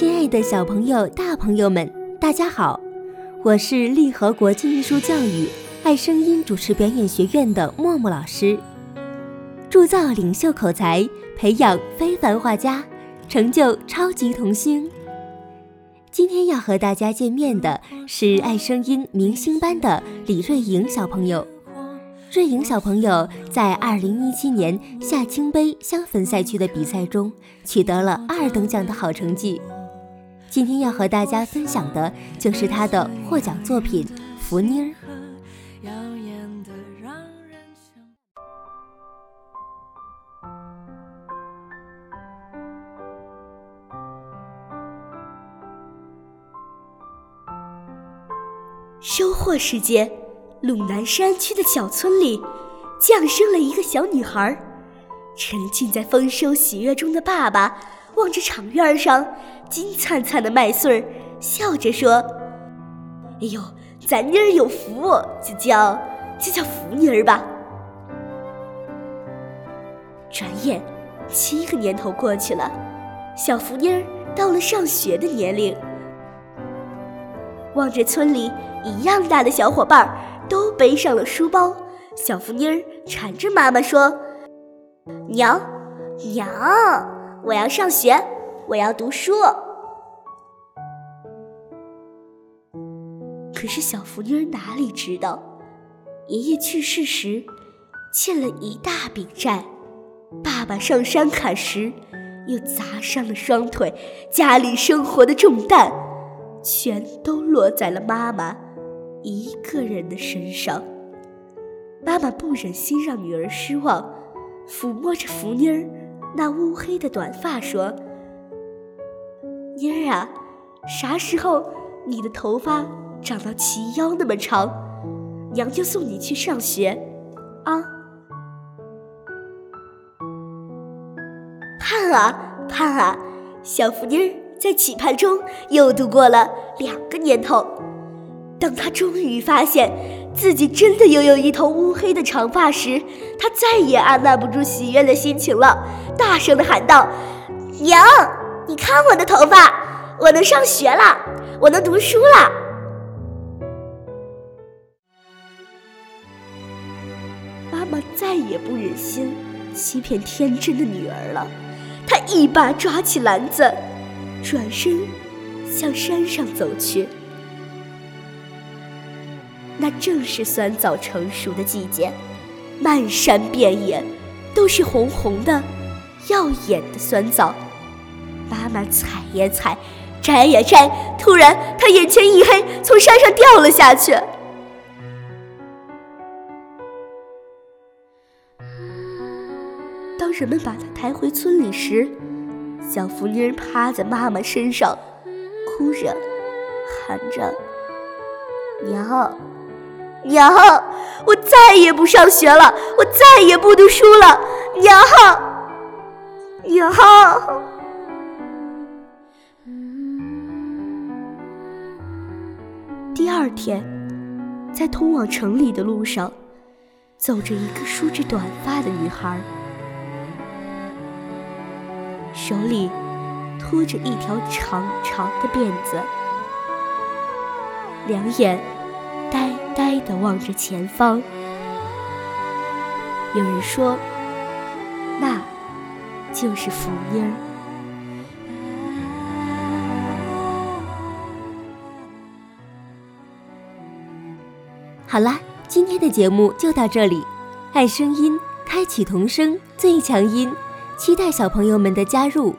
亲爱的小朋友、大朋友们，大家好，我是利和国际艺术教育爱声音主持表演学院的默默老师。铸造领袖口才，培养非凡画家，成就超级童星。今天要和大家见面的是爱声音明星班的李瑞莹小朋友。瑞莹小朋友在二零一七年夏青杯香粉赛区的比赛中取得了二等奖的好成绩。今天要和大家分享的就是他的获奖作品《福妮儿》。收获时间，鲁南山区的小村里，降生了一个小女孩。沉浸在丰收喜悦中的爸爸望着场院上。金灿灿的麦穗儿，笑着说：“哎呦，咱妮儿有福，就叫就叫福妮儿吧。”转眼七个年头过去了，小福妮儿到了上学的年龄。望着村里一样大的小伙伴都背上了书包，小福妮儿缠着妈妈说：“娘，娘，我要上学。”我要读书。可是小福妮儿哪里知道，爷爷去世时欠了一大笔债，爸爸上山砍石又砸伤了双腿，家里生活的重担全都落在了妈妈一个人的身上。妈妈不忍心让女儿失望，抚摸着福妮儿那乌黑的短发说。妮儿啊，啥时候你的头发长到齐腰那么长，娘就送你去上学，啊！盼啊盼啊，小福妮儿在期盼中又度过了两个年头。当她终于发现自己真的拥有一头乌黑的长发时，她再也按捺不住喜悦的心情了，大声的喊道：“娘！”你看我的头发，我能上学了，我能读书了。妈妈再也不忍心欺骗天真的女儿了，她一把抓起篮子，转身向山上走去。那正是酸枣成熟的季节，漫山遍野都是红红的、耀眼的酸枣。妈妈采也采，摘也摘。突然，她眼前一黑，从山上掉了下去。当人们把她抬回村里时，小福妮趴在妈妈身上，哭着喊着：“娘，娘，我再也不上学了，我再也不读书了，娘，娘。”第二天，在通往城里的路上，走着一个梳着短发的女孩，手里拖着一条长长的辫子，两眼呆呆地望着前方。有人说，那就是福音儿。好啦，今天的节目就到这里。爱声音，开启童声最强音，期待小朋友们的加入。